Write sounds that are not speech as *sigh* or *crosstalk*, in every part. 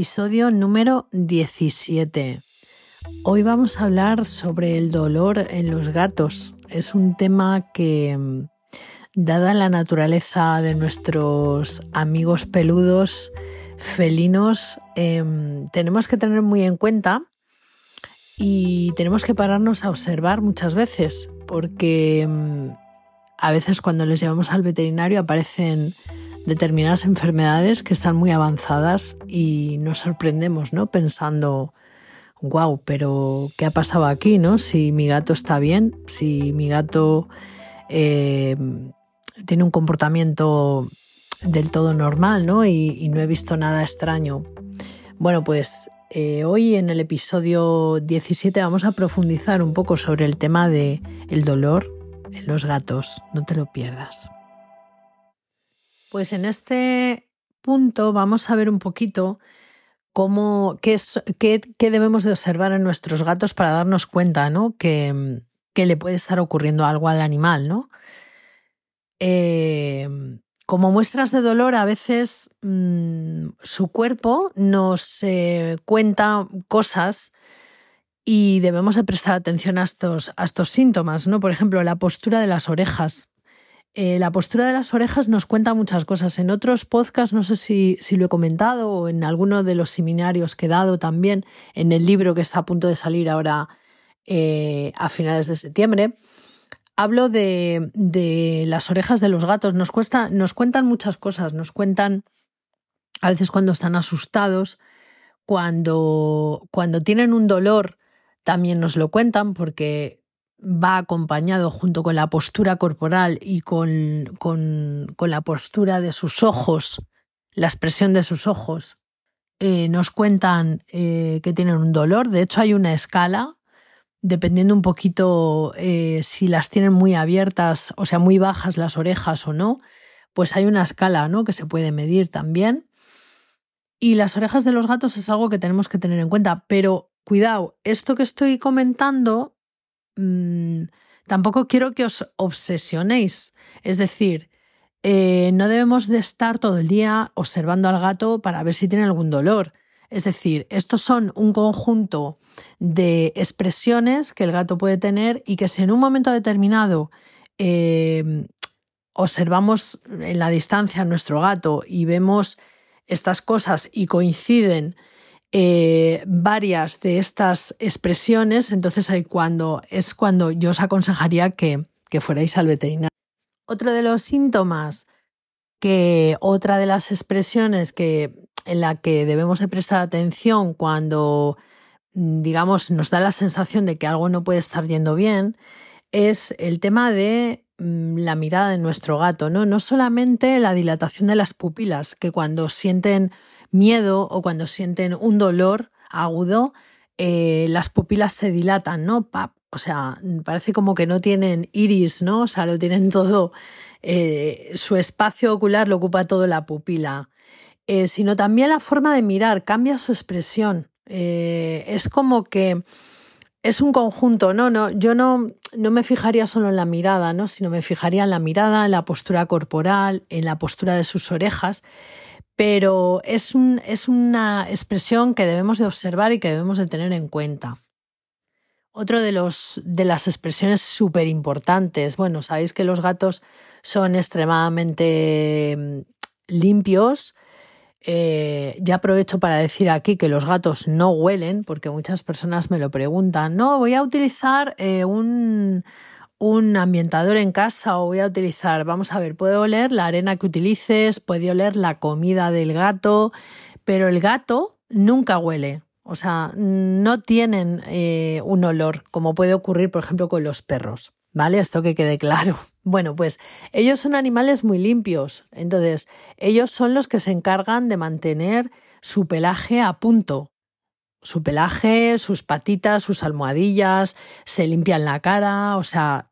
Episodio número 17. Hoy vamos a hablar sobre el dolor en los gatos. Es un tema que, dada la naturaleza de nuestros amigos peludos felinos, em, tenemos que tener muy en cuenta y tenemos que pararnos a observar muchas veces, porque mm, a veces cuando les llevamos al veterinario aparecen determinadas enfermedades que están muy avanzadas y nos sorprendemos, ¿no? Pensando, wow, pero ¿qué ha pasado aquí, no? Si mi gato está bien, si mi gato eh, tiene un comportamiento del todo normal, ¿no? Y, no he visto nada extraño. Bueno, pues eh, hoy en el episodio 17 vamos a profundizar un poco sobre el tema de el dolor en los gatos. No te lo pierdas. Pues en este punto vamos a ver un poquito cómo, qué, es, qué, debemos de observar en nuestros gatos para darnos cuenta ¿no? que, le puede estar ocurriendo algo al animal. ¿no? Em, como muestras de dolor, a veces mm, su cuerpo nos eh, cuenta cosas y debemos de prestar atención a estos, a estos síntomas. ¿no? Por ejemplo, la postura de las orejas. Eh, la postura de las orejas nos cuenta muchas cosas. En otros podcasts, no sé si, lo he comentado o en alguno de los seminarios que he dado también, en el libro que está a punto de salir ahora eh, a finales de septiembre, hablo de, las orejas de los gatos. Nos, nos cuentan muchas cosas, nos cuentan a veces cuando están asustados, cuando, cuando tienen un dolor, también nos lo cuentan porque va acompañado junto con la postura corporal y con, con, la postura de sus ojos, la expresión de sus ojos. Eh, nos cuentan eh, que tienen un dolor. De hecho, hay una escala, dependiendo un poquito eh, si las tienen muy abiertas, o sea, muy bajas las orejas o no, pues hay una escala ¿no? que se puede medir también. Y las orejas de los gatos es algo que tenemos que tener en cuenta. Pero cuidado, esto que estoy comentando Mm, tampoco quiero que os obsesionéis. Es decir, eh, no debemos de estar todo el día observando al gato para ver si tiene algún dolor. Es decir, estos son un conjunto de expresiones que el gato puede tener y que si en un momento determinado eh, observamos en la distancia a nuestro gato y vemos estas cosas y coinciden eh, varias de estas expresiones, entonces ahí cuando, es cuando yo os aconsejaría que, que fuerais al veterinario. Otro de los síntomas que otra de las expresiones que en la que debemos de prestar atención cuando digamos nos da la sensación de que algo no puede estar yendo bien es el tema de mm, la mirada de nuestro gato, ¿no? No solamente la dilatación de las pupilas, que cuando sienten miedo o cuando sienten un dolor agudo, eh, las pupilas se dilatan, ¿no? O sea, parece como que no tienen iris, ¿no? O sea, lo tienen *laughs* todo, eh, su espacio ocular lo ocupa todo la pupila. Eh, sino también la forma de mirar, cambia su expresión. es como que es un conjunto, ¿no? no yo no, no me fijaría solo en la mirada, ¿no? Sino me fijaría en la mirada, en la postura corporal, en la postura de sus orejas pero es, una expresión que debemos de observar y que debemos de tener en cuenta. Otro de, los, de las expresiones súper importantes, bueno, sabéis que los gatos son extremadamente mm, limpios. Eh, ya aprovecho para decir aquí que los gatos no huelen, porque muchas personas me lo preguntan. No, voy a utilizar eh, un, un ambientador en casa o voy a utilizar, vamos a ver, puede oler la arena que utilices, puede oler la comida del gato, pero el gato nunca huele. O sea, no tienen eh, un olor, como puede ocurrir, por ejemplo, con los perros. ¿Vale? Esto que quede claro. *laughs* Bueno, pues ellos son animales muy limpios. Entonces, ellos son los que se encargan de mantener su pelaje a punto. Su pelaje, sus patitas, sus almohadillas, se limpian la cara, o sea,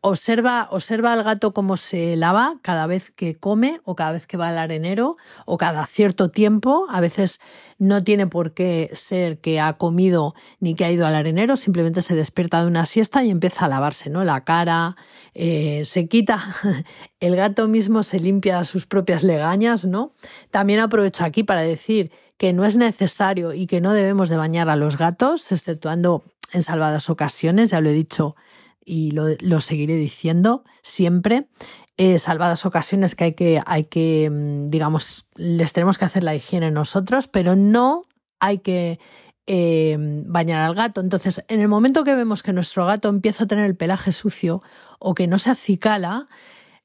observa, observa al gato cómo se lava cada vez que come o cada vez que va al arenero o cada cierto tiempo. A veces no tiene por qué ser que ha comido ni que ha ido al arenero, simplemente se despierta de una siesta y empieza a lavarse, ¿no? La cara, eh, se quita, *laughs* el gato mismo se limpia sus propias legañas, ¿no? También aprovecho aquí para decir que no es necesario y que no debemos de bañar a los gatos, exceptuando en salvadas ocasiones, ya lo he dicho y lo, seguiré diciendo siempre. Eh, salvadas ocasiones que hay que, hay que, mm, digamos, les tenemos que hacer la higiene nosotros, pero no hay que eh, bañar al gato. Entonces, en el momento que vemos que nuestro gato empieza a tener el pelaje sucio o que no se acicala,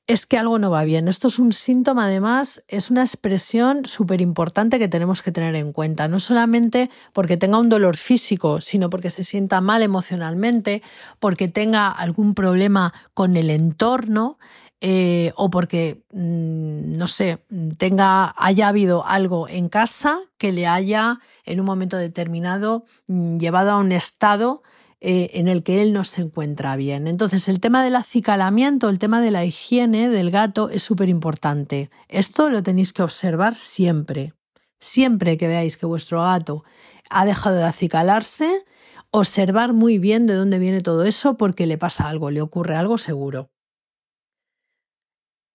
es que algo no va bien. Esto es un síntoma, además, es una expresión súper importante que tenemos que tener en cuenta, no solamente porque tenga un dolor físico, sino porque se sienta mal emocionalmente, porque tenga algún problema con el entorno. Eh, o porque, mm, no sé, tenga, haya habido algo en casa que le haya en un momento determinado mm, llevado a un estado eh, en el que él no se encuentra bien. Entonces, el tema del acicalamiento, el tema de la higiene del gato es súper importante. Esto lo tenéis que observar siempre. Siempre que veáis que vuestro gato ha dejado de acicalarse, observar muy bien de dónde viene todo eso porque le pasa algo, le ocurre algo seguro.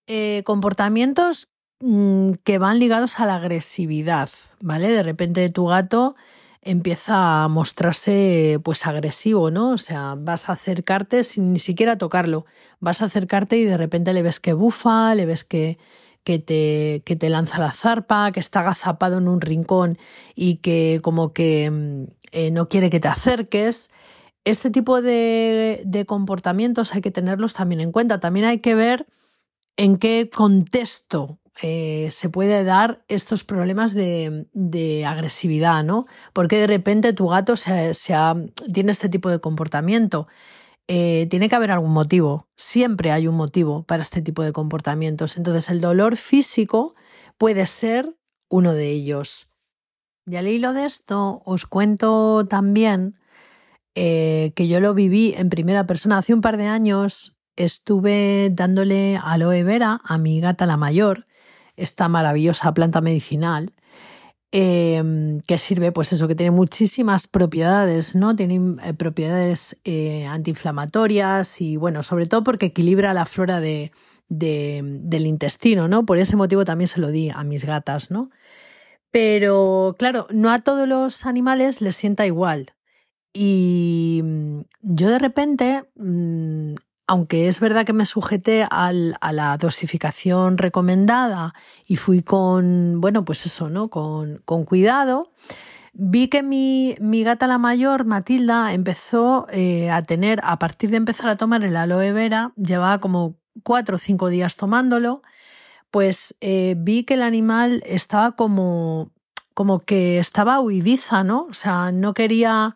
Eh, comportamientos mm, que van ligados a la agresividad, ¿vale? De repente tu gato empieza a mostrarse pues agresivo, ¿no? O sea, vas a acercarte sin ni siquiera tocarlo, vas a acercarte y de repente le ves que bufa, le ves que, que, te, que te lanza la zarpa, que está agazapado en un rincón y que como que mm, eh, no quiere que te acerques. Este tipo de, de comportamientos hay que tenerlos también en cuenta. También hay que ver en qué contexto eh, se puede dar estos problemas de, agresividad, ¿no? Porque de repente tu gato se, tiene este tipo de comportamiento. Eh, tiene que haber algún motivo, siempre hay un motivo para este tipo de comportamientos. Entonces el dolor físico puede ser uno de ellos. Y al hilo de esto os cuento también eh, que yo lo viví en primera persona hace un par de años. Estuve dándole aloe vera a mi gata la mayor esta maravillosa planta medicinal em, que sirve, pues eso, que tiene muchísimas propiedades, ¿no? Tiene eh, propiedades eh, antiinflamatorias y, bueno, sobre todo porque equilibra la flora de, del intestino, ¿no? Por ese motivo también se lo di a mis gatas, ¿no? Pero, claro, no a todos los animales les sienta igual. Y mm, yo de repente mm, aunque es verdad que me sujeté a la dosificación recomendada y fui con, bueno, pues eso, ¿no? Con, cuidado, vi que mi, gata la mayor, Matilda, empezó eh, a tener, a partir de empezar a tomar el aloe vera, llevaba como cuatro o cinco días tomándolo, pues eh, vi que el animal estaba como, como que estaba huidiza, ¿no? O sea, no quería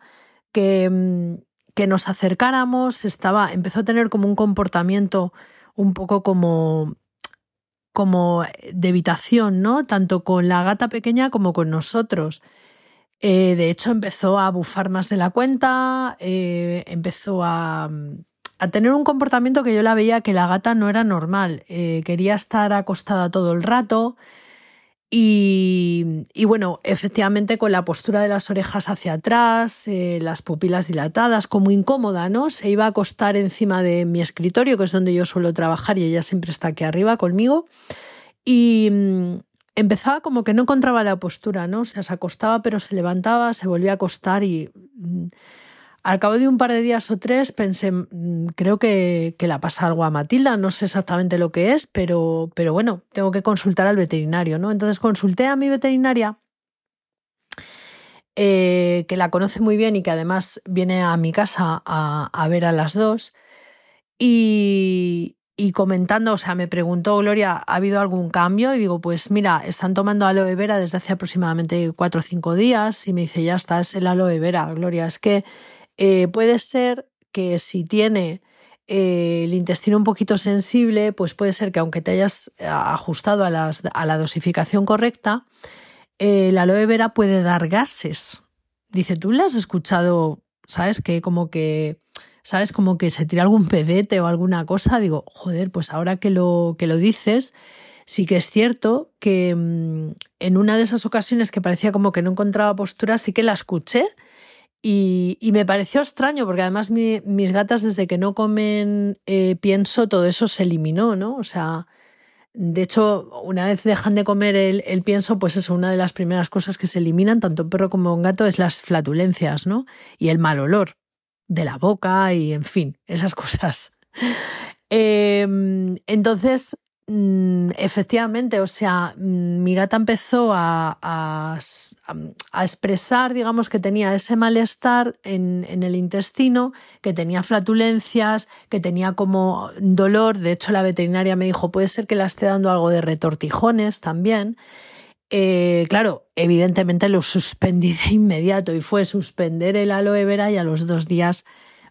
que mm, que nos acercáramos, estaba, empezó a tener como un comportamiento un poco como como de evitación, ¿no? Tanto con la gata pequeña como con nosotros. Eh, de hecho, empezó a bufar más de la cuenta, eh, empezó a, a, tener un comportamiento que yo la veía que la gata no era normal. Eh, quería estar acostada todo el rato, y, bueno, efectivamente con la postura de las orejas hacia atrás, eh, las pupilas dilatadas, como incómoda, ¿no? Se iba a acostar encima de mi escritorio, que es donde yo suelo trabajar y ella siempre está aquí arriba conmigo. Y mm, empezaba como que no encontraba la postura, ¿no? O sea, se acostaba pero se levantaba, se volvía a acostar y... Mm, al cabo de un par de días o tres pensé, mm, creo que, que la pasa algo a Matilda, no sé exactamente lo que es, pero, pero bueno, tengo que consultar al veterinario, ¿no? Entonces consulté a mi veterinaria, eh, que la conoce muy bien y que además viene a mi casa a, a ver a las dos, y, y comentando, o sea, me preguntó Gloria, ¿ha habido algún cambio? Y digo, pues mira, están tomando aloe vera desde hace aproximadamente cuatro o cinco días y me dice, ya está, es el aloe vera, Gloria, es que eh, puede ser que si tiene eh, el intestino un poquito sensible, pues puede ser que aunque te hayas ajustado a, la dosificación correcta, el aloe vera puede dar gases. Dice, ¿tú le has escuchado, sabes, que como que, sabes, como que se tira algún pedete o alguna cosa? Digo, joder, pues ahora que lo, que lo dices, sí que es cierto que mm, en una de esas ocasiones que parecía como que no encontraba postura, sí que la escuché y, me pareció extraño porque además mis gatas desde que no comen eh, pienso, todo eso se eliminó, ¿no? O sea, de hecho, una vez dejan de comer el, pienso, pues es una de las primeras cosas que se eliminan, tanto un perro como un gato, es las flatulencias, ¿no? Y el mal olor de la boca y, en fin, esas *laughs* cosas. Em, entonces, efectivamente, o sea, mm, mi gata empezó a, a, expresar, digamos, que tenía ese malestar en, en, el intestino, que tenía flatulencias, que tenía como dolor. De hecho, la veterinaria me dijo, puede ser que la esté dando algo de retortijones también. Eh, claro, evidentemente lo suspendí de inmediato y fue suspender el aloe vera y a los dos días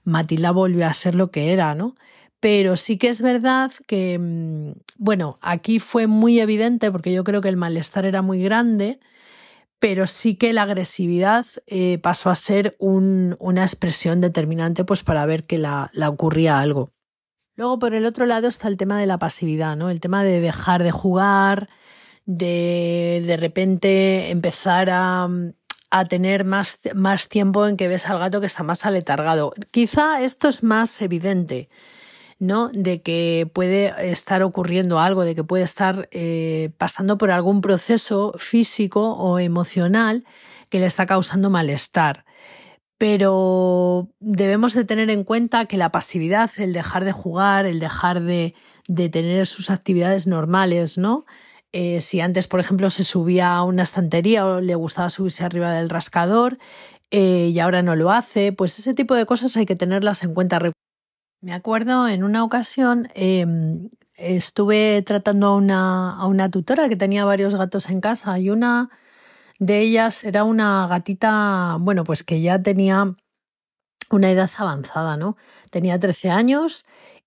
Matilda volvió a ser lo que era, ¿no? Pero sí que es verdad que, mm, bueno, aquí fue muy evidente porque yo creo que el malestar era muy grande, pero sí que la agresividad eh, pasó a ser una expresión determinante pues para ver que la, ocurría algo. Luego, por el otro lado, está el tema de la pasividad, ¿no? El tema de dejar de jugar, de de repente empezar a, a tener más, más tiempo en que ves al gato que está más aletargado. Quizá esto es más evidente ¿no? De que puede estar ocurriendo algo, de que puede estar eh, pasando por algún proceso físico o emocional que le está causando malestar. Pero debemos de tener en cuenta que la pasividad, el dejar de jugar, el dejar de, tener sus actividades normales, ¿no? Eh, si antes, por ejemplo, se subía a una estantería o le gustaba subirse arriba del rascador eh, y ahora no lo hace, pues ese tipo de cosas hay que tenerlas en cuenta. Me acuerdo en una ocasión em, estuve tratando a una, a una tutora que tenía varios gatos en casa y una de ellas era una gatita, bueno, pues que ya tenía una edad avanzada, ¿no? Tenía 13 años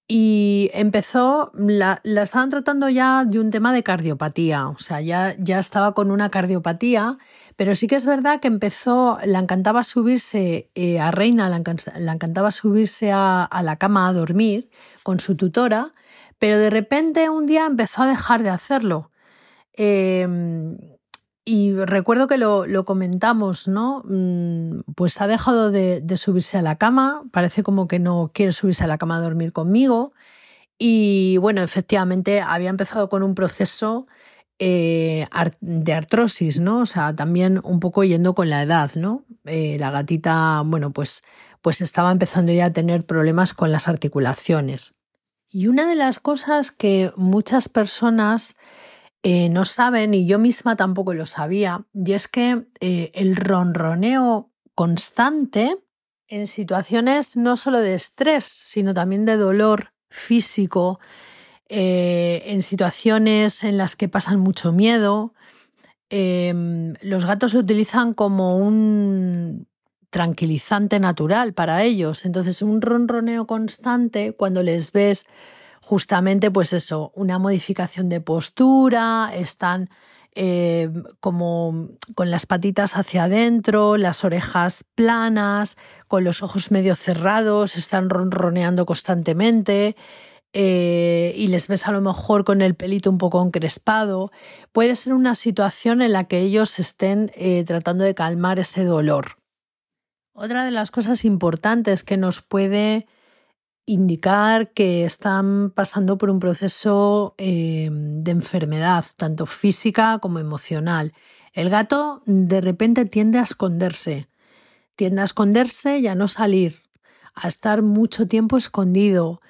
y empezó, la, la, estaban tratando ya de un tema de cardiopatía, o sea, ya, ya estaba con una cardiopatía pero sí que es verdad que empezó, le encantaba subirse eh, a Reina, le, encantaba subirse a, la cama a dormir con su tutora, pero de repente un día empezó a dejar de hacerlo. Em, y recuerdo que lo, comentamos, ¿no? Mm, pues ha dejado de, de, subirse a la cama, parece como que no quiere subirse a la cama a dormir conmigo. Y bueno, efectivamente había empezado con un proceso eh, de artrosis, ¿no? O sea, también un poco yendo con la edad, ¿no? Eh, la gatita, bueno, pues, pues estaba empezando ya a tener problemas con las articulaciones. Y una de las cosas que muchas personas eh, no saben, y yo misma tampoco lo sabía, y es que el ronroneo constante en situaciones no solo de estrés, sino también de dolor físico, eh, en situaciones en las que pasan mucho miedo. Em, los gatos lo utilizan como un tranquilizante natural para ellos. Entonces, un ronroneo constante cuando les ves justamente, pues eso, una modificación de postura, están eh, como con las patitas hacia adentro, las orejas planas, con los ojos medio cerrados, están ronroneando constantemente. Eh, y les ves a lo mejor con el pelito un poco encrespado, puede ser una situación en la que ellos estén eh, tratando de calmar ese dolor. Otra de las cosas importantes que nos puede indicar que están pasando por un proceso eh, de enfermedad, tanto física como emocional. El gato de repente tiende a esconderse, tiende a esconderse y a no salir, a estar mucho tiempo escondido,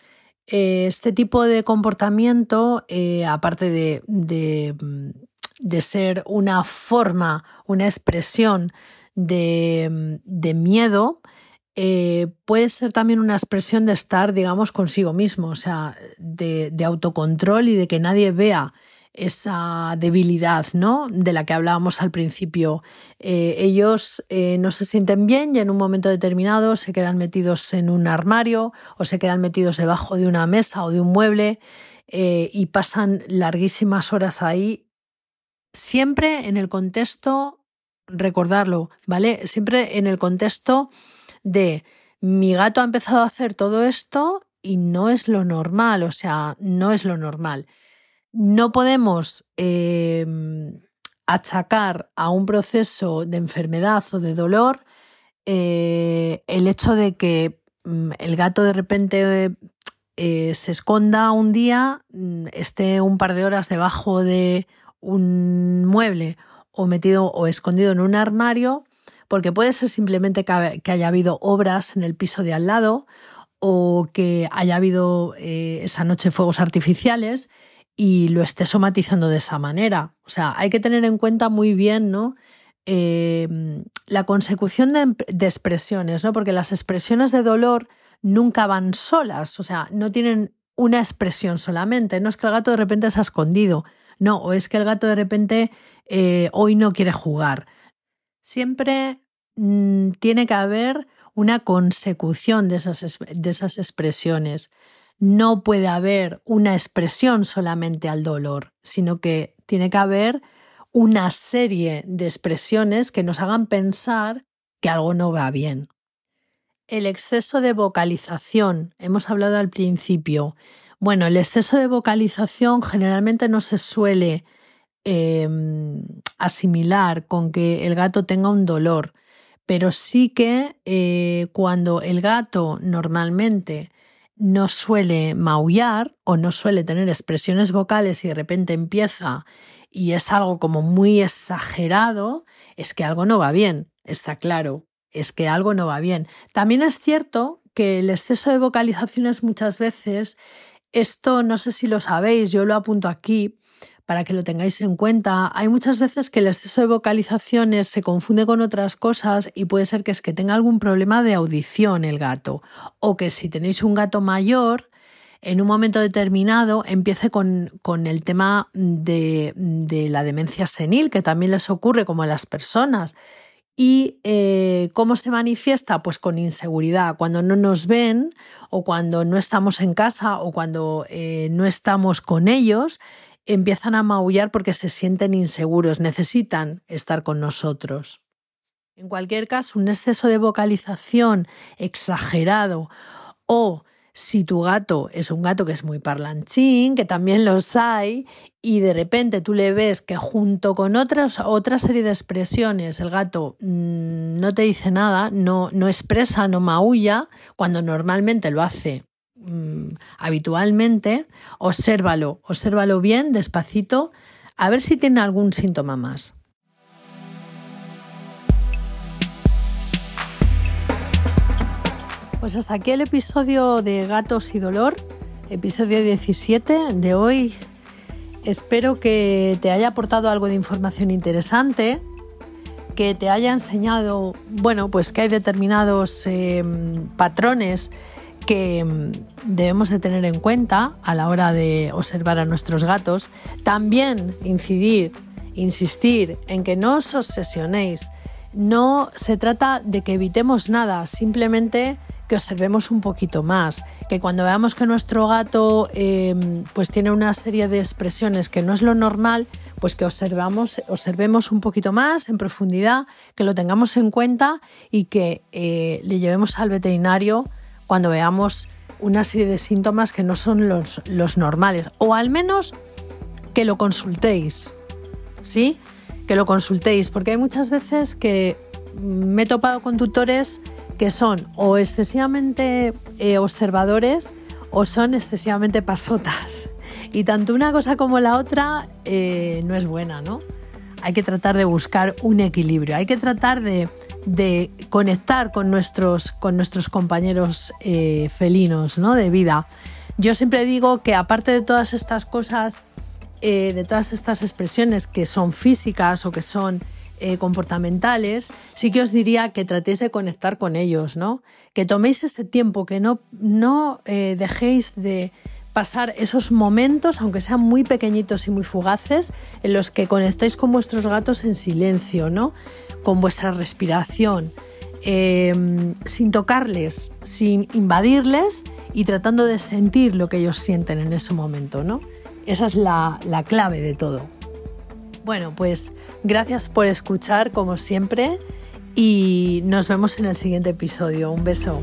este tipo de comportamiento, eh, aparte de, de, ser una forma, una expresión de, de miedo, eh, puede ser también una expresión de estar, digamos, consigo mismo, o sea, de autocontrol y de que nadie vea esa debilidad ¿no? de la que hablábamos al principio. Eh, ellos eh, no se sienten bien y en un momento determinado se quedan metidos en un armario o se quedan metidos debajo de una mesa o de un mueble eh, y pasan larguísimas horas ahí siempre en el contexto, recordarlo, ¿vale? Siempre en el contexto de mi gato ha empezado a hacer todo esto y no es lo normal, o sea, no es lo normal. No podemos em, achacar a un proceso de enfermedad o de dolor eh, el hecho de que mm, el gato de repente eh, se esconda un día, mm, esté un par de horas debajo de un mueble o metido o escondido en un armario, porque puede ser simplemente que haya habido obras en el piso de al lado o que haya habido eh, esa noche fuegos artificiales y lo esté somatizando de esa manera. O sea, hay que tener en cuenta muy bien, ¿no? Eh, la consecución de, expresiones, ¿no? Porque las expresiones de dolor nunca van solas, o sea, no tienen una expresión solamente. No es que el gato de repente se ha escondido, no, o es que el gato de repente eh, hoy no quiere jugar. Siempre mm, tiene que haber una consecución de esas, de esas expresiones. No puede haber una expresión solamente al dolor, sino que tiene que haber una serie de expresiones que nos hagan pensar que algo no va bien. El exceso de vocalización, hemos hablado al principio, bueno, el exceso de vocalización generalmente no se suele em, asimilar con que el gato tenga un dolor, pero sí que eh, cuando el gato normalmente no suele maullar o no suele tener expresiones vocales y de repente empieza y es algo como muy exagerado, es que algo no va bien, está claro, es que algo no va bien. También es cierto que el exceso de vocalizaciones muchas veces esto no sé si lo sabéis, yo lo apunto aquí para que lo tengáis en cuenta. Hay muchas veces que el exceso de vocalizaciones se confunde con otras cosas y puede ser que es que tenga algún problema de audición el gato o que si tenéis un gato mayor en un momento determinado empiece con, con el tema de, de la demencia senil, que también les ocurre como a las personas. ¿Y eh, cómo se manifiesta? Pues con inseguridad. Cuando no nos ven o cuando no estamos en casa o cuando eh, no estamos con ellos, empiezan a maullar porque se sienten inseguros, necesitan estar con nosotros. En cualquier caso, un exceso de vocalización exagerado o si tu gato es un gato que es muy parlanchín, que también los hay, y de repente tú le ves que junto con otras, otra serie de expresiones el gato mm, no te dice nada, no, no expresa, no maulla, cuando normalmente lo hace mm, habitualmente, obsérvalo, obsérvalo bien, despacito, a ver si tiene algún síntoma más. Pues hasta aquí el episodio de Gatos y Dolor, episodio 17 de hoy. Espero que te haya aportado algo de información interesante, que te haya enseñado, bueno, pues que hay determinados em, patrones que em, debemos de tener en cuenta a la hora de observar a nuestros gatos. También incidir, insistir en que no os obsesionéis. No se trata de que evitemos nada, simplemente que observemos un poquito más, que cuando veamos que nuestro gato em, pues tiene una serie de expresiones que no es lo normal, pues que observamos, observemos un poquito más en profundidad, que lo tengamos en cuenta y que eh, le llevemos al veterinario cuando veamos una serie de síntomas que no son los, los normales, o al menos que lo consultéis, ¿sí? Que lo consultéis, porque hay muchas veces que me he topado con tutores que son o excesivamente eh, observadores o son excesivamente pasotas. Y tanto una cosa como la otra eh, no es buena, ¿no? Hay que tratar de buscar un equilibrio, hay que tratar de, conectar con nuestros, con nuestros compañeros eh, felinos ¿no? de vida. Yo siempre digo que aparte de todas estas cosas, de todas estas expresiones que son físicas o que son eh, comportamentales, sí que os diría que tratéis de conectar con ellos, ¿no? Que toméis ese tiempo, que no, no eh, dejéis de pasar esos momentos, aunque sean muy pequeñitos y muy fugaces, en los que conectáis con vuestros gatos en silencio, ¿no? Con vuestra respiración, em, sin tocarles, sin invadirles y tratando de sentir lo que ellos sienten en ese momento, ¿no? Esa es la clave de todo. Bueno, pues gracias por escuchar como siempre y nos vemos en el siguiente episodio. Un beso.